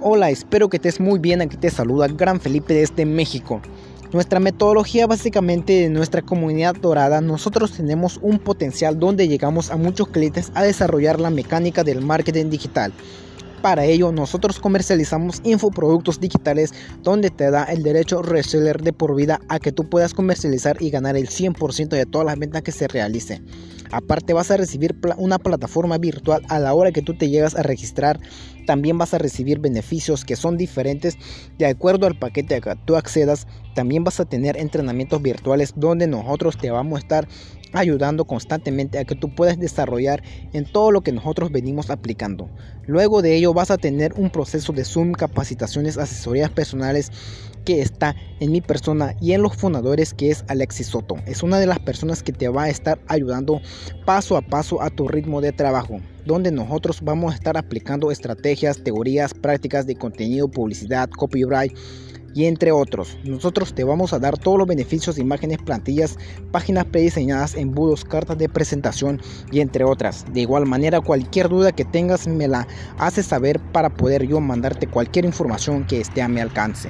Hola, espero que estés muy bien. Aquí te saluda Gran Felipe desde México. Nuestra metodología básicamente de nuestra comunidad dorada, nosotros tenemos un potencial donde llegamos a muchos clientes a desarrollar la mecánica del marketing digital. Para ello, nosotros comercializamos infoproductos digitales donde te da el derecho reseller de por vida a que tú puedas comercializar y ganar el 100% de todas las ventas que se realicen. Aparte vas a recibir una plataforma virtual a la hora que tú te llegas a registrar. También vas a recibir beneficios que son diferentes de acuerdo al paquete a que tú accedas. También vas a tener entrenamientos virtuales donde nosotros te vamos a estar ayudando constantemente a que tú puedas desarrollar en todo lo que nosotros venimos aplicando. Luego de ello vas a tener un proceso de Zoom, capacitaciones, asesorías personales que está en mi persona y en los fundadores que es Alexis Soto. Es una de las personas que te va a estar ayudando paso a paso a tu ritmo de trabajo, donde nosotros vamos a estar aplicando estrategias, teorías, prácticas de contenido, publicidad, copyright y entre otros. Nosotros te vamos a dar todos los beneficios, imágenes, plantillas, páginas prediseñadas, embudos, cartas de presentación y entre otras. De igual manera, cualquier duda que tengas me la haces saber para poder yo mandarte cualquier información que esté a mi alcance.